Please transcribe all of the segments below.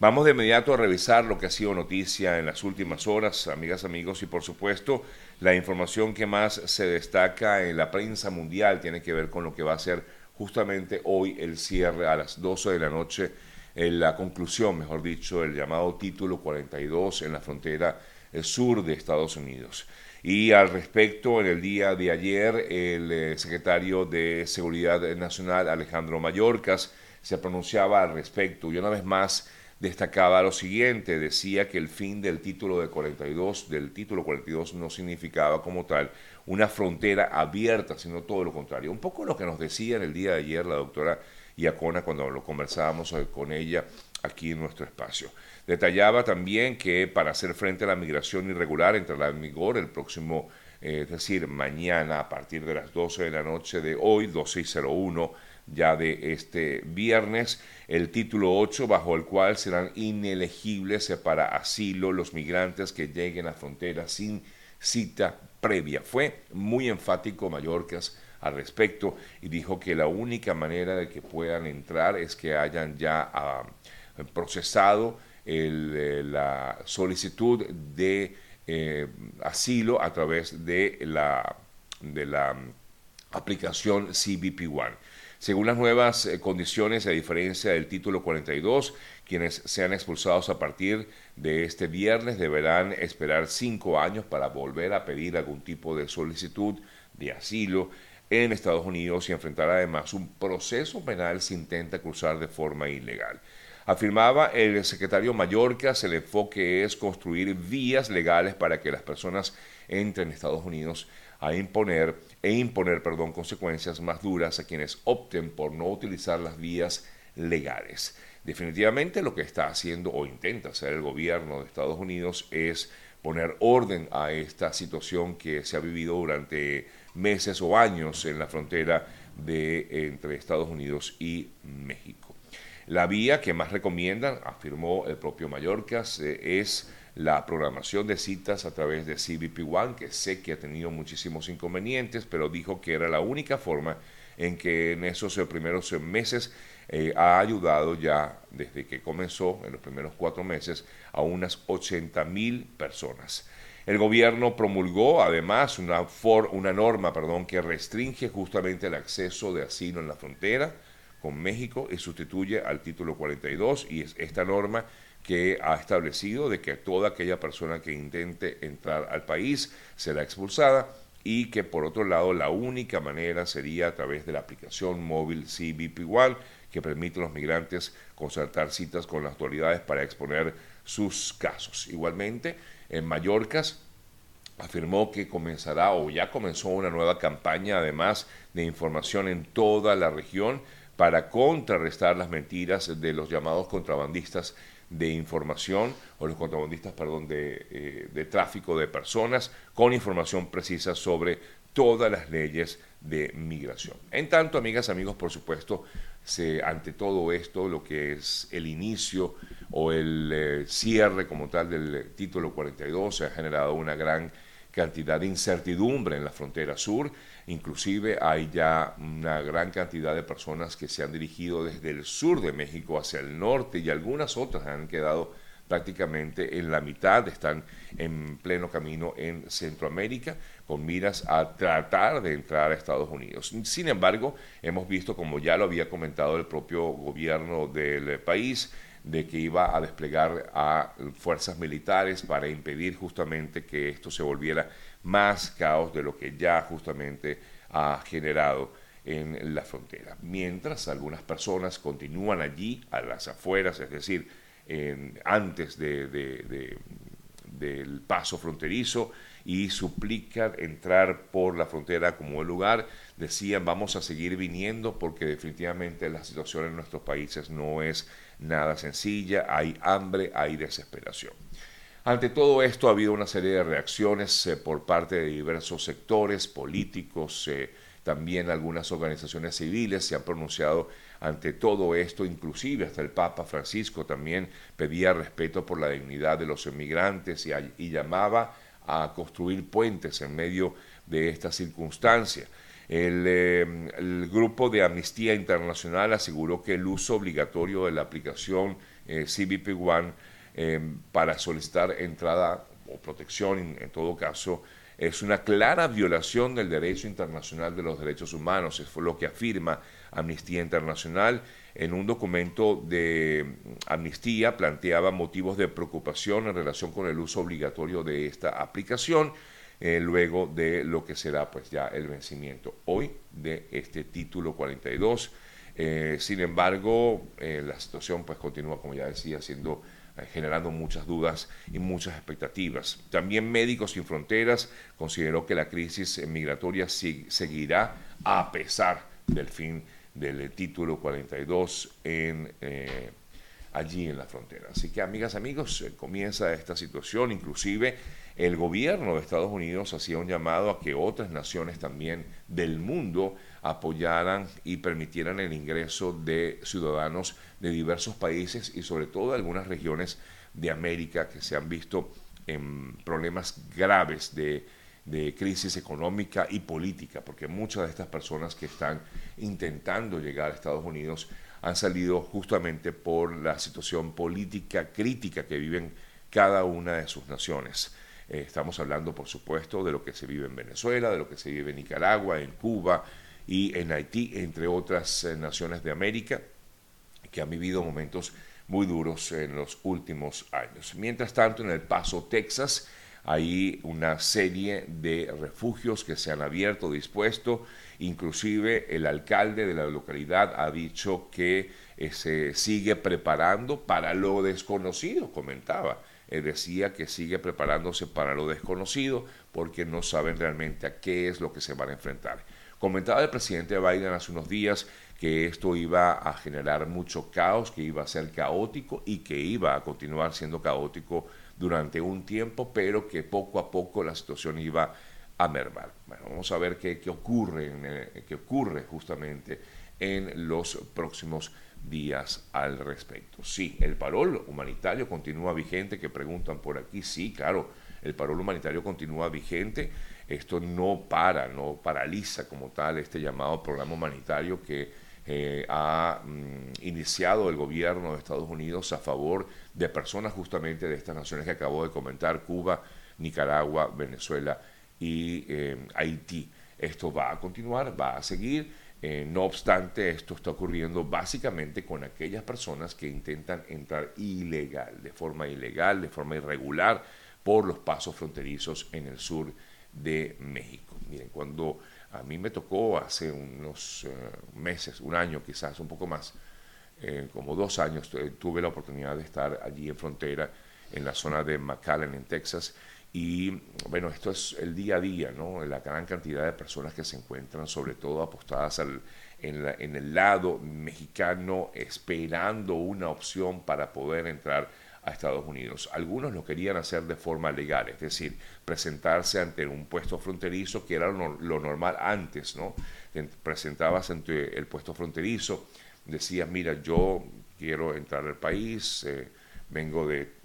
Vamos de inmediato a revisar lo que ha sido noticia en las últimas horas, amigas, amigos, y por supuesto la información que más se destaca en la prensa mundial tiene que ver con lo que va a ser justamente hoy el cierre a las 12 de la noche, en la conclusión, mejor dicho, el llamado título 42 en la frontera eh, sur de Estados Unidos. Y al respecto, en el día de ayer, el eh, secretario de Seguridad Nacional, Alejandro Mayorkas, se pronunciaba al respecto y una vez más destacaba lo siguiente, decía que el fin del título de 42, del título 42 no significaba como tal una frontera abierta, sino todo lo contrario. Un poco lo que nos decía en el día de ayer la doctora Iacona cuando lo conversábamos eh, con ella aquí en nuestro espacio. Detallaba también que para hacer frente a la migración irregular entrará en vigor el próximo, eh, es decir, mañana a partir de las 12 de la noche de hoy, 12 y 01 ya de este viernes, el título 8 bajo el cual serán inelegibles para asilo los migrantes que lleguen a frontera sin cita previa. Fue muy enfático Mallorcas al respecto y dijo que la única manera de que puedan entrar es que hayan ya ah, procesado eh, la solicitud de eh, asilo a través de la, de la mm, aplicación CBP One. Según las nuevas eh, condiciones, a diferencia del título 42, quienes sean expulsados a partir de este viernes deberán esperar cinco años para volver a pedir algún tipo de solicitud de asilo en Estados Unidos y enfrentar además un proceso penal si intenta cruzar de forma ilegal. Afirmaba el secretario Mallorcas, el enfoque es construir vías legales para que las personas entren a Estados Unidos a imponer e imponer perdón, consecuencias más duras a quienes opten por no utilizar las vías legales. Definitivamente lo que está haciendo o intenta hacer el gobierno de Estados Unidos es poner orden a esta situación que se ha vivido durante meses o años en la frontera de, entre Estados Unidos y México. La vía que más recomiendan, afirmó el propio Mallorcas, eh, es la programación de citas a través de CBP One, que sé que ha tenido muchísimos inconvenientes, pero dijo que era la única forma en que en esos eh, primeros eh, meses eh, ha ayudado ya desde que comenzó, en los primeros cuatro meses, a unas 80 mil personas. El gobierno promulgó además una, una norma perdón, que restringe justamente el acceso de asilo en la frontera con México y sustituye al título 42 y es esta norma que ha establecido de que toda aquella persona que intente entrar al país será expulsada y que por otro lado la única manera sería a través de la aplicación móvil CBP One que permite a los migrantes concertar citas con las autoridades para exponer sus casos. Igualmente, en Mallorcas afirmó que comenzará o ya comenzó una nueva campaña además de información en toda la región para contrarrestar las mentiras de los llamados contrabandistas de información, o los contrabandistas, perdón, eh, de, tráfico de personas, con información precisa sobre todas las leyes de migración. En tanto, amigas, amigos, por supuesto, se, ante todo esto, lo que es el inicio o el eh, cierre como tal del título 42, se ha generado una gran cantidad de incertidumbre en la frontera sur. Inclusive hay ya una gran cantidad de personas que se han dirigido desde el sur de México hacia el norte y algunas otras han quedado prácticamente en la mitad, están en pleno camino en Centroamérica con miras a tratar de entrar a Estados Unidos. Sin embargo, hemos visto, como ya lo había comentado el propio gobierno del país, de que iba a desplegar a fuerzas militares para impedir justamente que esto se volviera más caos de lo que ya justamente ha generado en la frontera. Mientras algunas personas continúan allí a las afueras, es decir, antes del paso fronterizo y suplican entrar por la frontera como el lugar, decían vamos a seguir viniendo porque definitivamente la situación en nuestros países no es nada sencilla, hay hambre, hay desesperación. Ante todo esto ha habido una serie de reacciones eh, por parte de diversos sectores políticos, eh, también algunas organizaciones civiles se han pronunciado ante todo esto, inclusive hasta el Papa Francisco también pedía respeto por la dignidad de los inmigrantes y llamaba a construir puentes en medio de esta circunstancia. Em, el, grupo de Amnistía Internacional aseguró que el uso obligatorio de la aplicación CBP One para solicitar entrada o protección en todo caso es una clara violación del derecho internacional de los derechos humanos, es lo que afirma Amnistía Internacional. En un documento de amnistía planteaba motivos de preocupación en relación con el uso obligatorio de esta aplicación. Eh, luego de lo que será pues ya el vencimiento hoy de este título 42. Eh, sin embargo, eh, la situación pues continúa, como ya decía, siendo eh, generando muchas dudas y muchas expectativas. También Médicos Sin Fronteras consideró que la crisis migratoria seguirá a pesar del fin del título 42 en, eh, allí en la frontera. Así que, amigas, amigos, comienza esta situación. Inclusive el gobierno de Estados Unidos hacía un llamado a que otras naciones también del mundo apoyaran y permitieran el ingreso de ciudadanos de diversos países y sobre todo de algunas regiones de América que se han visto en problemas graves de, crisis económica y política, porque muchas de estas personas que están intentando llegar a Estados Unidos han salido justamente por la situación política crítica que viven cada una de sus naciones. Eh, estamos hablando, por supuesto, de lo que se vive en Venezuela, de lo que se vive en Nicaragua, en Cuba, y en Haití, entre otras eh, naciones de América, que han vivido momentos muy duros en los últimos años. Mientras tanto, en El Paso, Texas, hay una serie de refugios que se han abierto, dispuesto. Inclusive el alcalde de la localidad ha dicho que eh, se sigue preparando para lo desconocido, comentaba. Eh, decía que sigue preparándose para lo desconocido porque no saben realmente a qué es lo que se van a enfrentar. Comentaba el presidente Biden hace unos días que esto iba a generar mucho caos, que iba a ser caótico y que iba a continuar siendo caótico durante un tiempo, pero que poco a poco la situación iba a mermar. Bueno, vamos a ver qué, ocurre, eh, qué ocurre justamente en los próximos días al respecto. Sí, el parol humanitario continúa vigente, que preguntan por aquí, sí, claro, el parol humanitario continúa vigente esto no para, no paraliza como tal este llamado programa humanitario que eh, ha mm, iniciado el gobierno de Estados Unidos a favor de personas justamente de estas naciones que acabo de comentar, Cuba, Nicaragua, Venezuela y eh, Haití. Esto va a continuar, va a seguir. Eh, no obstante, esto está ocurriendo básicamente con aquellas personas que intentan entrar ilegal, de forma ilegal, de forma irregular, por los pasos fronterizos en el sur de México. Miren, cuando a mí me tocó hace unos eh, meses, un año quizás, un poco más, eh, como dos años, tuve la oportunidad de estar allí en frontera, en la zona de McAllen, en Texas, y bueno, esto es el día a día, ¿no? La gran cantidad de personas que se encuentran, sobre todo apostadas en, en el lado mexicano, esperando una opción para poder entrar a Estados Unidos. Algunos lo querían hacer de forma legal, es decir, presentarse ante un puesto fronterizo, que era lo, normal antes, ¿no? Presentabas ante el puesto fronterizo, decías, mira, yo quiero entrar al país, eh, vengo de,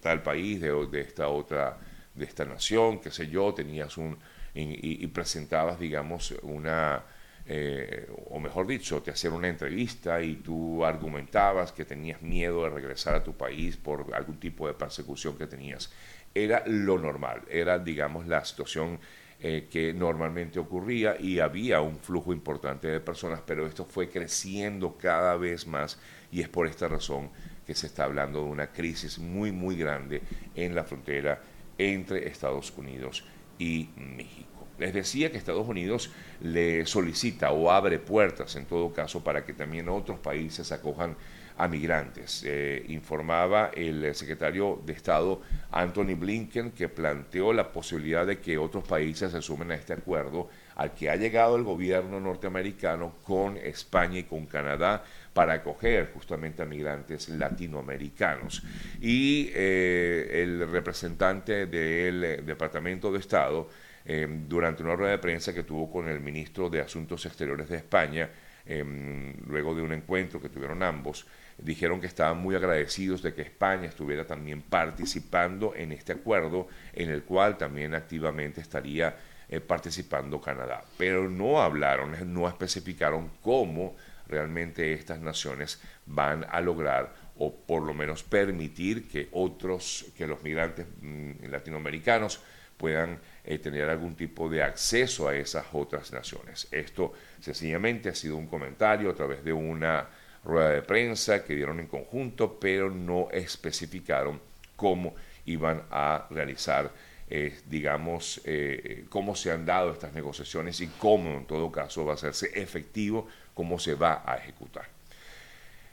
tal país, de, de, esta otra, de esta nación, qué sé yo, tenías un... y presentabas, digamos, una eh, o mejor dicho, te hacían una entrevista y tú argumentabas que tenías miedo de regresar a tu país por algún tipo de persecución que tenías. Era lo normal, era, digamos, la situación eh, que normalmente ocurría y había un flujo importante de personas, pero esto fue creciendo cada vez más y es por esta razón que se está hablando de una crisis muy, muy grande en la frontera entre Estados Unidos y México. Les decía que Estados Unidos le solicita o abre puertas, en todo caso, para que también otros países acojan a migrantes. Eh, informaba el secretario de Estado Anthony Blinken que planteó la posibilidad de que otros países se sumen a este acuerdo al que ha llegado el gobierno norteamericano con España y con Canadá para acoger justamente a migrantes latinoamericanos. Y eh, el representante del Departamento de Estado Em, durante una rueda de prensa que tuvo con el ministro de Asuntos Exteriores de España, em, luego de un encuentro que tuvieron ambos, dijeron que estaban muy agradecidos de que España estuviera también participando en este acuerdo, en el cual también activamente estaría eh, participando Canadá. Pero no hablaron, no especificaron cómo realmente estas naciones van a lograr o por lo menos permitir que otros, que los migrantes mm, latinoamericanos puedan eh, tener algún tipo de acceso a esas otras naciones. Esto sencillamente ha sido un comentario a través de una rueda de prensa que dieron en conjunto, pero no especificaron cómo iban a realizar, eh, digamos, eh, cómo se han dado estas negociaciones y cómo en todo caso va a hacerse efectivo, cómo se va a ejecutar.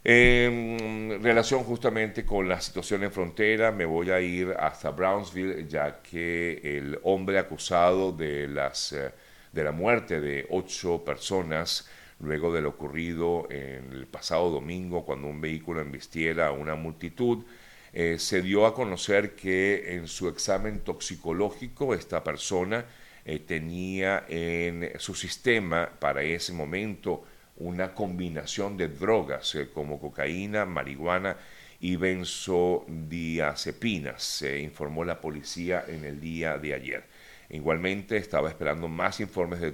En relación justamente con la situación en frontera, me voy a ir hasta Brownsville, ya que el hombre acusado de, las, eh, de la muerte de ocho personas, luego de lo ocurrido en el pasado domingo, cuando un vehículo embistiera a una multitud, eh, se dio a conocer que en su examen toxicológico esta persona eh, tenía en su sistema para ese momento una combinación de drogas eh, como cocaína, marihuana y benzodiazepinas, se informó la policía en el día de ayer. Igualmente estaba esperando más informes de,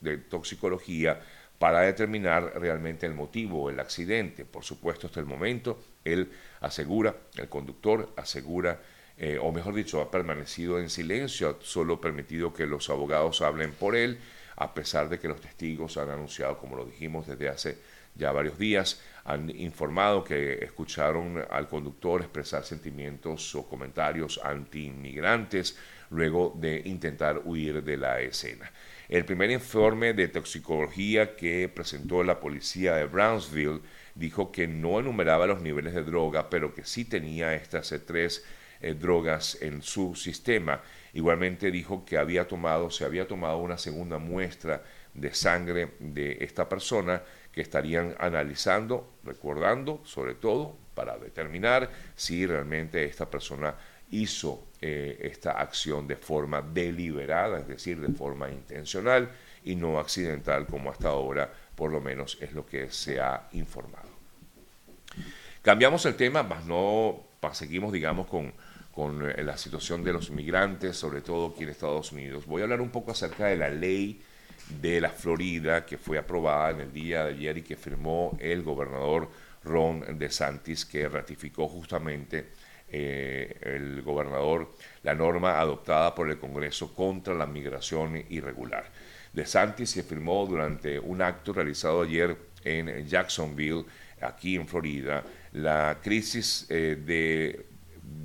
de toxicología para determinar realmente el motivo, el accidente. Por supuesto, hasta el momento, él asegura, el conductor asegura, eh, o mejor dicho, ha permanecido en silencio, ha solo permitido que los abogados hablen por él a pesar de que los testigos han anunciado, como lo dijimos desde hace ya varios días, han informado que escucharon al conductor expresar sentimientos o comentarios anti-inmigrantes luego de intentar huir de la escena. El primer informe de toxicología que presentó la policía de Brownsville dijo que no enumeraba los niveles de droga, pero que sí tenía estas tres eh, drogas en su sistema Igualmente dijo que había tomado, se había tomado una segunda muestra de sangre de esta persona que estarían analizando, recordando sobre todo para determinar si realmente esta persona hizo eh, esta acción de forma deliberada, es decir, de forma intencional y no accidental como hasta ahora por lo menos es lo que se ha informado. Cambiamos el tema, más no seguimos digamos con con eh, la situación de los inmigrantes, sobre todo aquí en Estados Unidos. Voy a hablar un poco acerca de la ley de la Florida que fue aprobada en el día de ayer y que firmó el gobernador Ron DeSantis, que ratificó justamente eh, el gobernador la norma adoptada por el Congreso contra la migración irregular. DeSantis se firmó durante un acto realizado ayer en Jacksonville, aquí en Florida, la crisis eh, de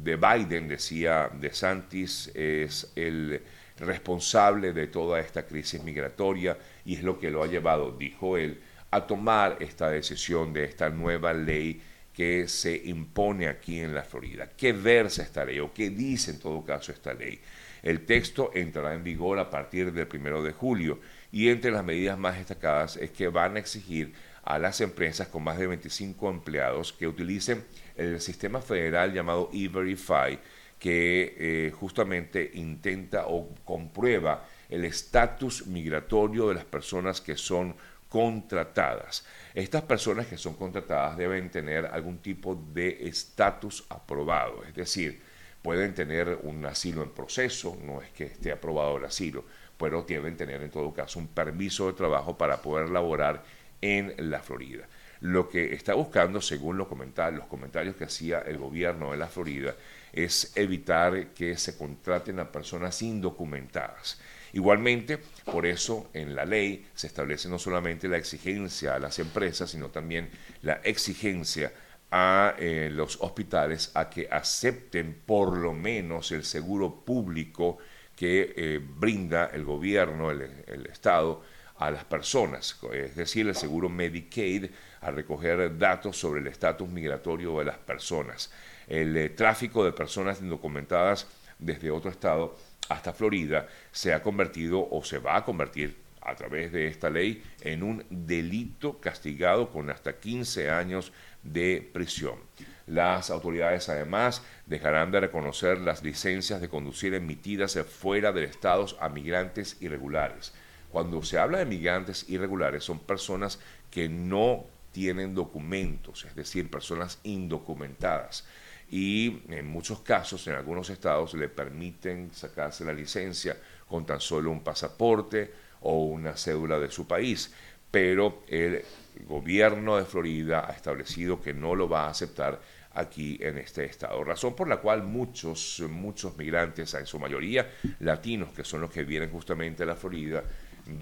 de Biden, decía De Santis, es el responsable de toda esta crisis migratoria y es lo que lo ha llevado, dijo él, a tomar esta decisión de esta nueva ley que se impone aquí en la Florida. ¿Qué versa esta ley o qué dice en todo caso esta ley? El texto entrará en vigor a partir del primero de julio y entre las medidas más destacadas es que van a exigir a las empresas con más de 25 empleados que utilicen el sistema federal llamado E-Verify, que eh, justamente intenta o comprueba el estatus migratorio de las personas que son contratadas. Estas personas que son contratadas deben tener algún tipo de estatus aprobado, es decir, pueden tener un asilo en proceso, no es que esté aprobado el asilo, pero deben tener en todo caso un permiso de trabajo para poder laborar en la Florida. Lo que está buscando, según los comentarios, los comentarios que hacía el gobierno de la Florida, es evitar que se contraten a personas indocumentadas. Igualmente, por eso en la ley se establece no solamente la exigencia a las empresas, sino también la exigencia a eh, los hospitales a que acepten por lo menos el seguro público que eh, brinda el gobierno, el Estado, a las personas, es decir, el seguro Medicaid, a recoger datos sobre el estatus migratorio de las personas. El eh, tráfico de personas indocumentadas desde otro estado hasta Florida se ha convertido o se va a convertir a través de esta ley en un delito castigado con hasta 15 años de prisión. Las autoridades además dejarán de reconocer las licencias de conducir emitidas fuera de estados a migrantes irregulares. Cuando se habla de migrantes irregulares son personas que no tienen documentos, es decir, personas indocumentadas. Y en muchos casos, en algunos estados, le permiten sacarse la licencia con tan solo un pasaporte o una cédula de su país. pero el gobierno de Florida ha establecido que no lo va a aceptar aquí en este estado. Razón por la cual muchos, muchos migrantes, en su mayoría latinos, que son los que vienen justamente a la Florida,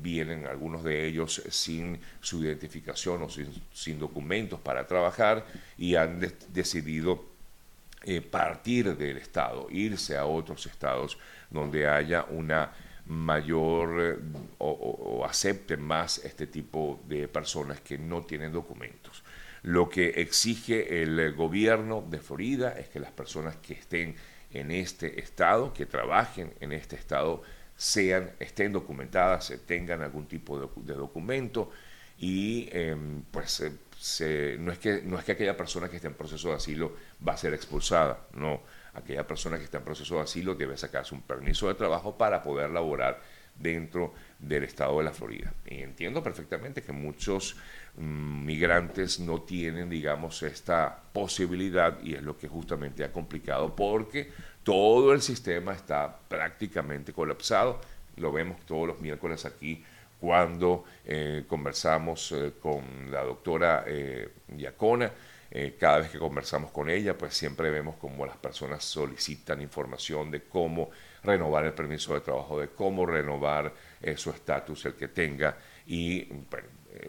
vienen algunos de ellos sin su identificación o sin, documentos para trabajar y han decidido eh, partir del estado, irse a otros estados donde haya una mayor eh, o, acepten más este tipo de personas que no tienen documentos. Lo que exige el gobierno de Florida es que las personas que estén en este estado, que trabajen en este estado, sean, estén documentadas, tengan algún tipo de, documento y em, pues no, es que, no es que aquella persona que esté en proceso de asilo va a ser expulsada, no, aquella persona que está en proceso de asilo debe sacarse un permiso de trabajo para poder laborar dentro del estado de la Florida. Y entiendo perfectamente que muchos mm, migrantes no tienen, digamos, esta posibilidad y es lo que justamente ha complicado porque todo el sistema está prácticamente colapsado. Lo vemos todos los miércoles aquí cuando eh, conversamos eh, con la doctora eh, Yacona. cada vez que conversamos con ella, pues siempre vemos cómo las personas solicitan información de cómo renovar el permiso de trabajo, de cómo renovar su estatus, el que tenga. Y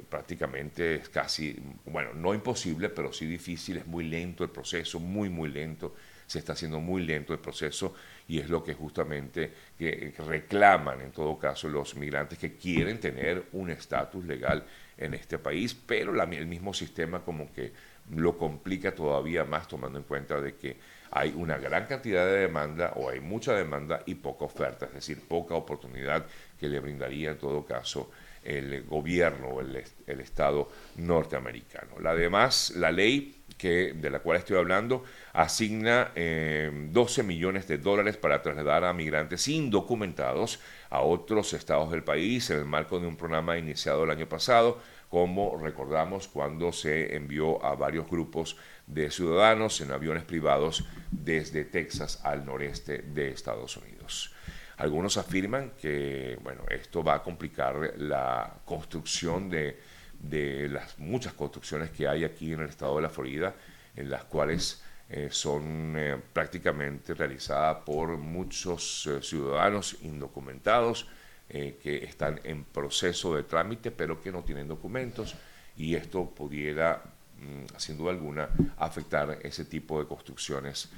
prácticamente es casi, bueno, no imposible, pero sí difícil, es muy lento el proceso, muy, muy lento se está haciendo muy lento el proceso y es lo que justamente que reclaman en todo caso los migrantes que quieren tener un estatus legal en este país, pero el mismo sistema como que lo complica todavía más tomando en cuenta de que hay una gran cantidad de demanda o hay mucha demanda y poca oferta, es decir, poca oportunidad que le brindaría en todo caso el gobierno o el, Estado norteamericano. Además, la ley que, de la cual estoy hablando asigna 12 eh, millones de dólares para trasladar a migrantes indocumentados a otros estados del país en el marco de un programa iniciado el año pasado, como recordamos cuando se envió a varios grupos de ciudadanos en aviones privados desde Texas al noreste de Estados Unidos. Algunos afirman que bueno, esto va a complicar la construcción de de las muchas construcciones que hay aquí en el estado de la Florida, en las cuales eh, son eh, prácticamente realizadas por muchos eh, ciudadanos indocumentados que están en proceso de trámite pero que no tienen documentos y esto pudiera, mm, sin duda alguna, afectar ese tipo de construcciones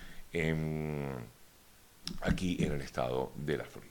aquí en el estado de la Florida.